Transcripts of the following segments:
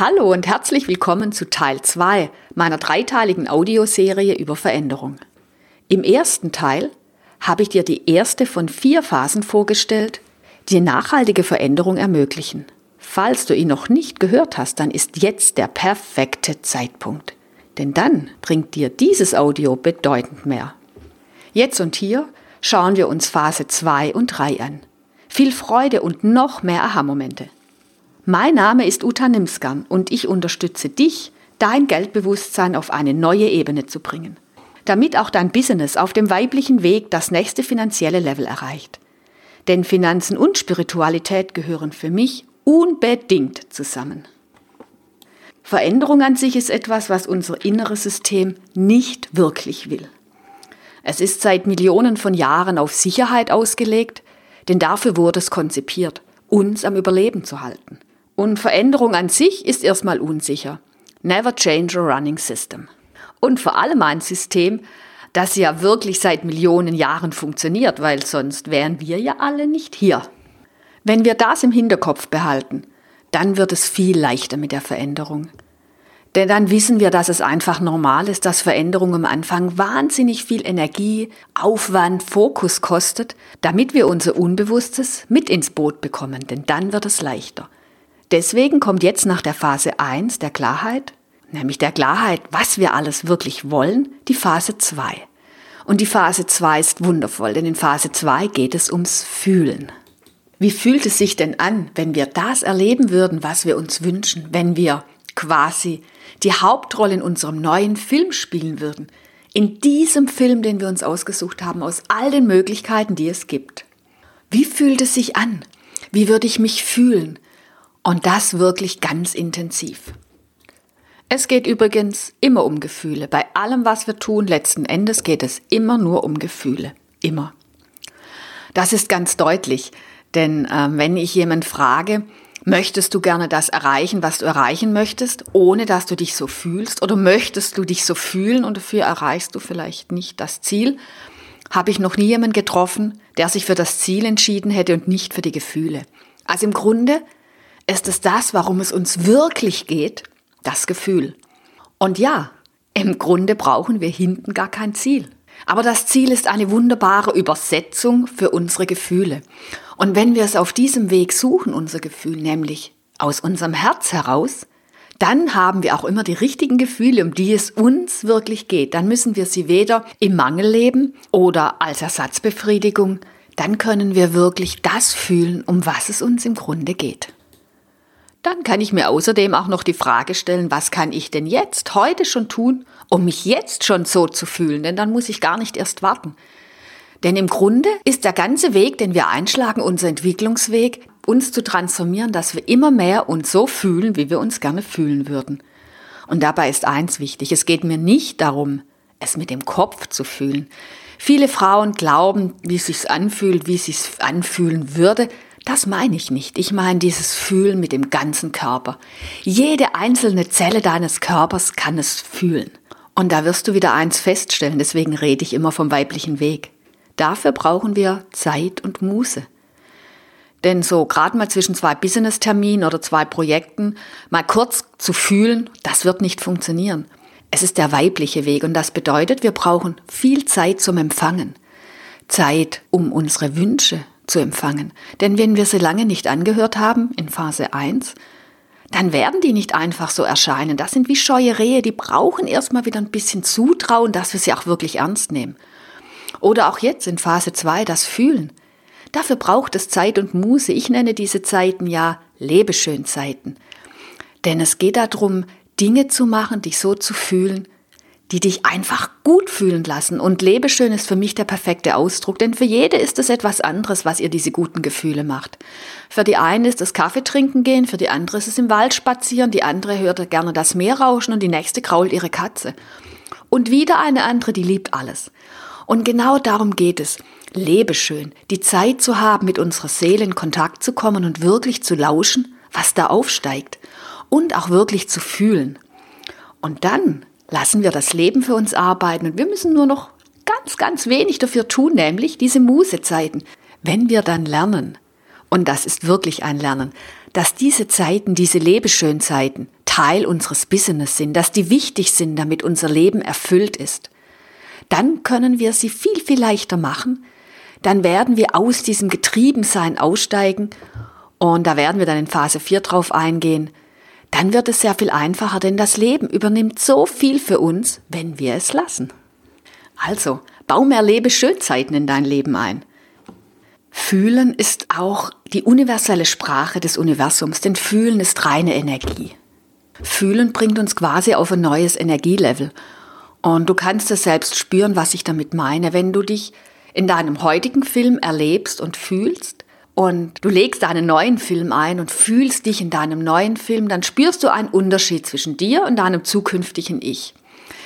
Hallo und herzlich willkommen zu Teil 2 meiner dreiteiligen Audioserie über Veränderung. Im ersten Teil habe ich dir die erste von vier Phasen vorgestellt, die nachhaltige Veränderung ermöglichen. Falls du ihn noch nicht gehört hast, dann ist jetzt der perfekte Zeitpunkt. Denn dann bringt dir dieses Audio bedeutend mehr. Jetzt und hier schauen wir uns Phase 2 und 3 an. Viel Freude und noch mehr Aha-Momente. Mein Name ist Uta Nimskan und ich unterstütze dich, dein Geldbewusstsein auf eine neue Ebene zu bringen, damit auch dein Business auf dem weiblichen Weg das nächste finanzielle Level erreicht. Denn Finanzen und Spiritualität gehören für mich unbedingt zusammen. Veränderung an sich ist etwas, was unser inneres System nicht wirklich will. Es ist seit Millionen von Jahren auf Sicherheit ausgelegt, denn dafür wurde es konzipiert, uns am Überleben zu halten. Und Veränderung an sich ist erstmal unsicher. Never change a running system. Und vor allem ein System, das ja wirklich seit Millionen Jahren funktioniert, weil sonst wären wir ja alle nicht hier. Wenn wir das im Hinterkopf behalten, dann wird es viel leichter mit der Veränderung. Denn dann wissen wir, dass es einfach normal ist, dass Veränderung am Anfang wahnsinnig viel Energie, Aufwand, Fokus kostet, damit wir unser Unbewusstes mit ins Boot bekommen, denn dann wird es leichter. Deswegen kommt jetzt nach der Phase 1 der Klarheit, nämlich der Klarheit, was wir alles wirklich wollen, die Phase 2. Und die Phase 2 ist wundervoll, denn in Phase 2 geht es ums Fühlen. Wie fühlt es sich denn an, wenn wir das erleben würden, was wir uns wünschen, wenn wir quasi die Hauptrolle in unserem neuen Film spielen würden. In diesem Film, den wir uns ausgesucht haben, aus all den Möglichkeiten, die es gibt. Wie fühlt es sich an? Wie würde ich mich fühlen? Und das wirklich ganz intensiv. Es geht übrigens immer um Gefühle. Bei allem, was wir tun, letzten Endes geht es immer nur um Gefühle. Immer. Das ist ganz deutlich, denn äh, wenn ich jemand frage, Möchtest du gerne das erreichen, was du erreichen möchtest, ohne dass du dich so fühlst? Oder möchtest du dich so fühlen und dafür erreichst du vielleicht nicht das Ziel? Habe ich noch nie jemanden getroffen, der sich für das Ziel entschieden hätte und nicht für die Gefühle. Also im Grunde ist es das, warum es uns wirklich geht, das Gefühl. Und ja, im Grunde brauchen wir hinten gar kein Ziel. Aber das Ziel ist eine wunderbare Übersetzung für unsere Gefühle. Und wenn wir es auf diesem Weg suchen, unser Gefühl, nämlich aus unserem Herz heraus, dann haben wir auch immer die richtigen Gefühle, um die es uns wirklich geht. Dann müssen wir sie weder im Mangel leben oder als Ersatzbefriedigung. Dann können wir wirklich das fühlen, um was es uns im Grunde geht. Dann kann ich mir außerdem auch noch die Frage stellen, was kann ich denn jetzt, heute schon tun, um mich jetzt schon so zu fühlen? Denn dann muss ich gar nicht erst warten. Denn im Grunde ist der ganze Weg, den wir einschlagen, unser Entwicklungsweg, uns zu transformieren, dass wir immer mehr uns so fühlen, wie wir uns gerne fühlen würden. Und dabei ist eins wichtig, es geht mir nicht darum, es mit dem Kopf zu fühlen. Viele Frauen glauben, wie es sich anfühlt, wie es sich anfühlen würde. Das meine ich nicht. Ich meine dieses Fühlen mit dem ganzen Körper. Jede einzelne Zelle deines Körpers kann es fühlen. Und da wirst du wieder eins feststellen, deswegen rede ich immer vom weiblichen Weg. Dafür brauchen wir Zeit und Muße. Denn so gerade mal zwischen zwei Business-Terminen oder zwei Projekten mal kurz zu fühlen, das wird nicht funktionieren. Es ist der weibliche Weg und das bedeutet, wir brauchen viel Zeit zum Empfangen. Zeit, um unsere Wünsche zu empfangen. Denn wenn wir sie lange nicht angehört haben, in Phase 1, dann werden die nicht einfach so erscheinen. Das sind wie scheue Rehe, die brauchen erstmal wieder ein bisschen Zutrauen, dass wir sie auch wirklich ernst nehmen. Oder auch jetzt in Phase 2 das Fühlen. Dafür braucht es Zeit und Muße. Ich nenne diese Zeiten ja Lebeschönzeiten. Denn es geht darum, Dinge zu machen, dich so zu fühlen, die dich einfach gut fühlen lassen. Und Lebeschön ist für mich der perfekte Ausdruck, denn für jede ist es etwas anderes, was ihr diese guten Gefühle macht. Für die eine ist es Kaffee trinken gehen, für die andere ist es im Wald spazieren, die andere hört gerne das Meer rauschen und die nächste krault ihre Katze. Und wieder eine andere, die liebt alles. Und genau darum geht es. Lebe schön, die Zeit zu haben, mit unserer Seele in Kontakt zu kommen und wirklich zu lauschen, was da aufsteigt. Und auch wirklich zu fühlen. Und dann lassen wir das Leben für uns arbeiten und wir müssen nur noch ganz, ganz wenig dafür tun, nämlich diese Musezeiten. Wenn wir dann lernen, und das ist wirklich ein Lernen, dass diese Zeiten, diese Lebeschönzeiten Teil unseres Business sind, dass die wichtig sind, damit unser Leben erfüllt ist, dann können wir sie viel, viel leichter machen. Dann werden wir aus diesem Getriebensein aussteigen und da werden wir dann in Phase 4 drauf eingehen. Dann wird es sehr viel einfacher, denn das Leben übernimmt so viel für uns, wenn wir es lassen. Also, bau mehr Lebe-Schönzeiten in dein Leben ein. Fühlen ist auch die universelle Sprache des Universums, denn Fühlen ist reine Energie. Fühlen bringt uns quasi auf ein neues Energielevel. Und du kannst es selbst spüren, was ich damit meine. Wenn du dich in deinem heutigen Film erlebst und fühlst und du legst einen neuen Film ein und fühlst dich in deinem neuen Film, dann spürst du einen Unterschied zwischen dir und deinem zukünftigen Ich.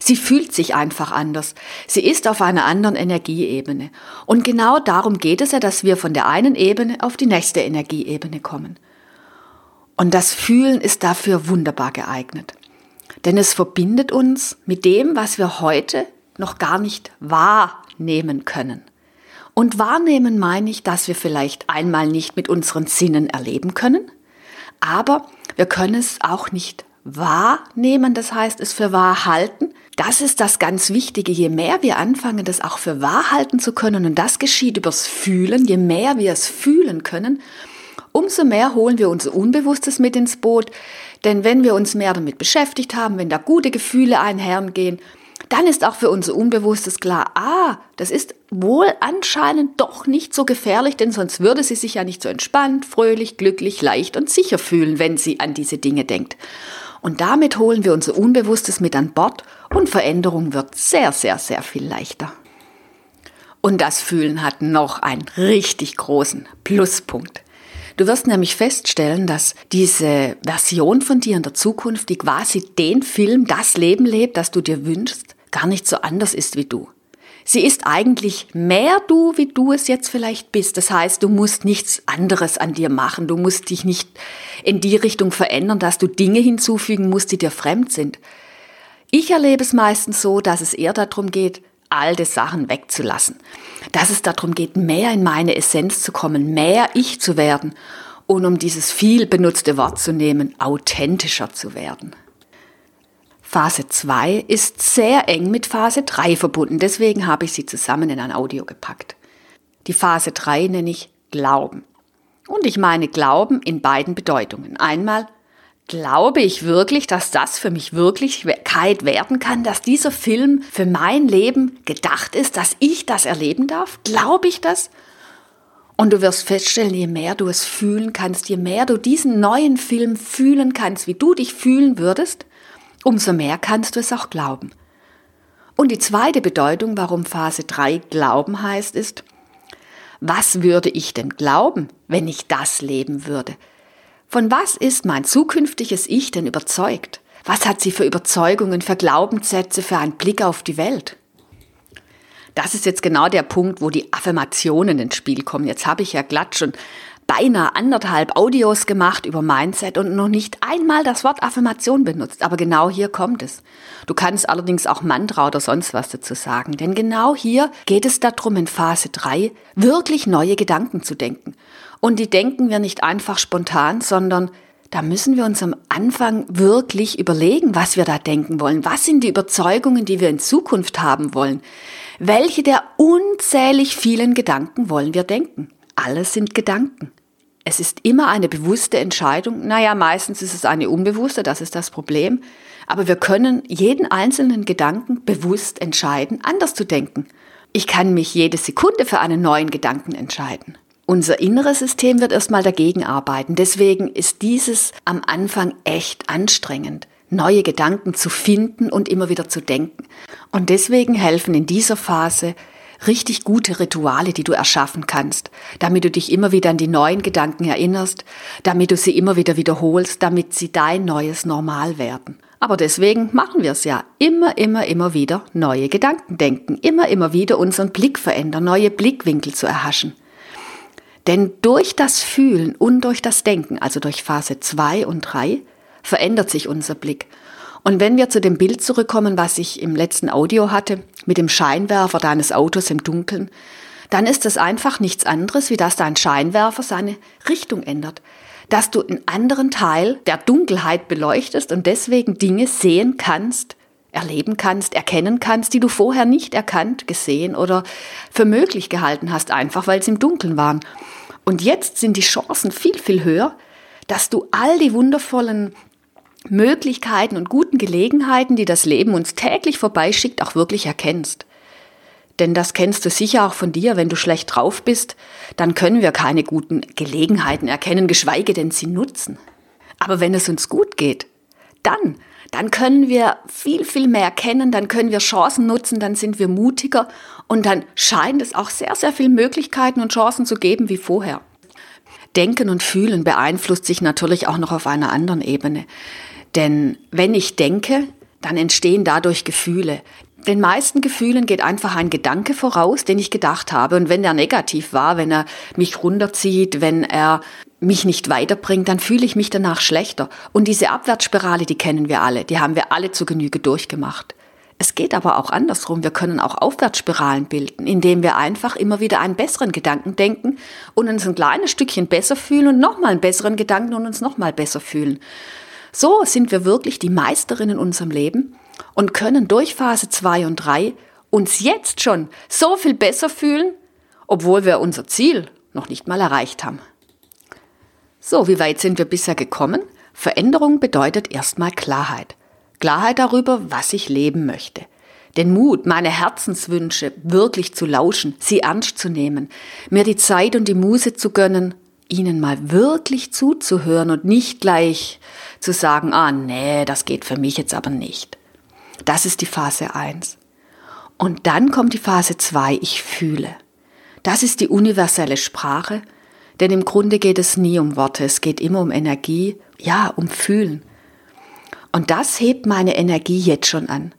Sie fühlt sich einfach anders. Sie ist auf einer anderen Energieebene. Und genau darum geht es ja, dass wir von der einen Ebene auf die nächste Energieebene kommen. Und das Fühlen ist dafür wunderbar geeignet. Denn es verbindet uns mit dem, was wir heute noch gar nicht wahrnehmen können. Und wahrnehmen meine ich, dass wir vielleicht einmal nicht mit unseren Sinnen erleben können, aber wir können es auch nicht wahrnehmen, das heißt es für wahr halten. Das ist das ganz Wichtige. Je mehr wir anfangen, das auch für wahr halten zu können, und das geschieht übers Fühlen, je mehr wir es fühlen können, umso mehr holen wir unser Unbewusstes mit ins Boot. Denn wenn wir uns mehr damit beschäftigt haben, wenn da gute Gefühle einhergehen, dann ist auch für unser Unbewusstes klar, ah, das ist wohl anscheinend doch nicht so gefährlich, denn sonst würde sie sich ja nicht so entspannt, fröhlich, glücklich, leicht und sicher fühlen, wenn sie an diese Dinge denkt. Und damit holen wir unser Unbewusstes mit an Bord und Veränderung wird sehr, sehr, sehr viel leichter. Und das Fühlen hat noch einen richtig großen Pluspunkt. Du wirst nämlich feststellen, dass diese Version von dir in der Zukunft, die quasi den Film, das Leben lebt, das du dir wünschst, gar nicht so anders ist wie du. Sie ist eigentlich mehr du, wie du es jetzt vielleicht bist. Das heißt, du musst nichts anderes an dir machen. Du musst dich nicht in die Richtung verändern, dass du Dinge hinzufügen musst, die dir fremd sind. Ich erlebe es meistens so, dass es eher darum geht, alte Sachen wegzulassen. Dass es darum geht, mehr in meine Essenz zu kommen, mehr ich zu werden und um dieses viel benutzte Wort zu nehmen, authentischer zu werden. Phase 2 ist sehr eng mit Phase 3 verbunden, deswegen habe ich sie zusammen in ein Audio gepackt. Die Phase 3 nenne ich Glauben. Und ich meine Glauben in beiden Bedeutungen. Einmal Glaube ich wirklich, dass das für mich Wirklichkeit werden kann, dass dieser Film für mein Leben gedacht ist, dass ich das erleben darf? Glaube ich das? Und du wirst feststellen, je mehr du es fühlen kannst, je mehr du diesen neuen Film fühlen kannst, wie du dich fühlen würdest, umso mehr kannst du es auch glauben. Und die zweite Bedeutung, warum Phase 3 Glauben heißt, ist, was würde ich denn glauben, wenn ich das leben würde? Von was ist mein zukünftiges Ich denn überzeugt? Was hat sie für Überzeugungen, für Glaubenssätze, für einen Blick auf die Welt? Das ist jetzt genau der Punkt, wo die Affirmationen ins Spiel kommen. Jetzt habe ich ja glatt schon beinahe anderthalb Audios gemacht über Mindset und noch nicht einmal das Wort Affirmation benutzt. Aber genau hier kommt es. Du kannst allerdings auch Mantra oder sonst was dazu sagen. Denn genau hier geht es darum, in Phase 3 wirklich neue Gedanken zu denken. Und die denken wir nicht einfach spontan, sondern da müssen wir uns am Anfang wirklich überlegen, was wir da denken wollen. Was sind die Überzeugungen, die wir in Zukunft haben wollen? Welche der unzählig vielen Gedanken wollen wir denken? Alles sind Gedanken. Es ist immer eine bewusste Entscheidung. Naja, meistens ist es eine unbewusste, das ist das Problem. Aber wir können jeden einzelnen Gedanken bewusst entscheiden, anders zu denken. Ich kann mich jede Sekunde für einen neuen Gedanken entscheiden. Unser inneres System wird erstmal dagegen arbeiten. Deswegen ist dieses am Anfang echt anstrengend, neue Gedanken zu finden und immer wieder zu denken. Und deswegen helfen in dieser Phase richtig gute Rituale, die du erschaffen kannst, damit du dich immer wieder an die neuen Gedanken erinnerst, damit du sie immer wieder wiederholst, damit sie dein neues Normal werden. Aber deswegen machen wir es ja immer, immer, immer wieder neue Gedanken denken, immer, immer wieder unseren Blick verändern, neue Blickwinkel zu erhaschen. Denn durch das Fühlen und durch das Denken, also durch Phase 2 und 3, verändert sich unser Blick. Und wenn wir zu dem Bild zurückkommen, was ich im letzten Audio hatte, mit dem Scheinwerfer deines Autos im Dunkeln, dann ist es einfach nichts anderes, wie dass dein Scheinwerfer seine Richtung ändert. dass du einen anderen Teil der Dunkelheit beleuchtest und deswegen Dinge sehen kannst, erleben kannst, erkennen kannst, die du vorher nicht erkannt, gesehen oder für möglich gehalten hast, einfach weil sie im Dunkeln waren. Und jetzt sind die Chancen viel, viel höher, dass du all die wundervollen Möglichkeiten und guten Gelegenheiten, die das Leben uns täglich vorbeischickt, auch wirklich erkennst. Denn das kennst du sicher auch von dir, wenn du schlecht drauf bist, dann können wir keine guten Gelegenheiten erkennen, geschweige denn sie nutzen. Aber wenn es uns gut geht, dann, dann können wir viel, viel mehr erkennen, dann können wir Chancen nutzen, dann sind wir mutiger und dann scheint es auch sehr, sehr viele Möglichkeiten und Chancen zu geben wie vorher. Denken und Fühlen beeinflusst sich natürlich auch noch auf einer anderen Ebene. Denn wenn ich denke, dann entstehen dadurch Gefühle. Den meisten Gefühlen geht einfach ein Gedanke voraus, den ich gedacht habe. Und wenn der negativ war, wenn er mich runterzieht, wenn er mich nicht weiterbringt, dann fühle ich mich danach schlechter. Und diese Abwärtsspirale, die kennen wir alle, die haben wir alle zu Genüge durchgemacht. Es geht aber auch andersrum. Wir können auch Aufwärtsspiralen bilden, indem wir einfach immer wieder einen besseren Gedanken denken und uns ein kleines Stückchen besser fühlen und nochmal einen besseren Gedanken und uns nochmal besser fühlen. So sind wir wirklich die Meisterin in unserem Leben und können durch Phase 2 und 3 uns jetzt schon so viel besser fühlen, obwohl wir unser Ziel noch nicht mal erreicht haben. So, wie weit sind wir bisher gekommen? Veränderung bedeutet erstmal Klarheit. Klarheit darüber, was ich leben möchte. Den Mut, meine Herzenswünsche wirklich zu lauschen, sie ernst zu nehmen, mir die Zeit und die Muße zu gönnen, ihnen mal wirklich zuzuhören und nicht gleich zu sagen, ah nee, das geht für mich jetzt aber nicht. Das ist die Phase 1. Und dann kommt die Phase 2, ich fühle. Das ist die universelle Sprache, denn im Grunde geht es nie um Worte, es geht immer um Energie, ja, um Fühlen. Und das hebt meine Energie jetzt schon an.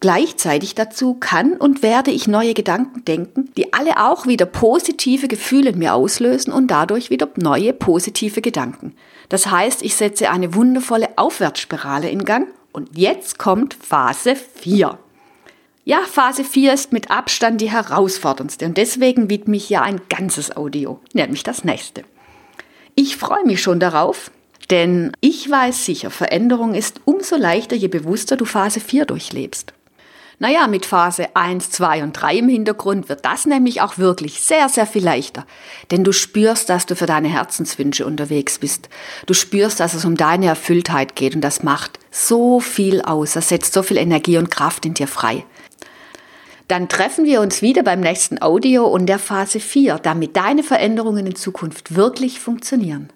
Gleichzeitig dazu kann und werde ich neue Gedanken denken, die alle auch wieder positive Gefühle in mir auslösen und dadurch wieder neue positive Gedanken. Das heißt, ich setze eine wundervolle Aufwärtsspirale in Gang und jetzt kommt Phase 4. Ja, Phase 4 ist mit Abstand die herausforderndste und deswegen widme ich ja ein ganzes Audio, nämlich das nächste. Ich freue mich schon darauf, denn ich weiß sicher, Veränderung ist umso leichter, je bewusster du Phase 4 durchlebst. Naja, mit Phase 1, 2 und 3 im Hintergrund wird das nämlich auch wirklich sehr, sehr viel leichter. Denn du spürst, dass du für deine Herzenswünsche unterwegs bist. Du spürst, dass es um deine Erfülltheit geht und das macht so viel aus. Das setzt so viel Energie und Kraft in dir frei. Dann treffen wir uns wieder beim nächsten Audio und der Phase 4, damit deine Veränderungen in Zukunft wirklich funktionieren.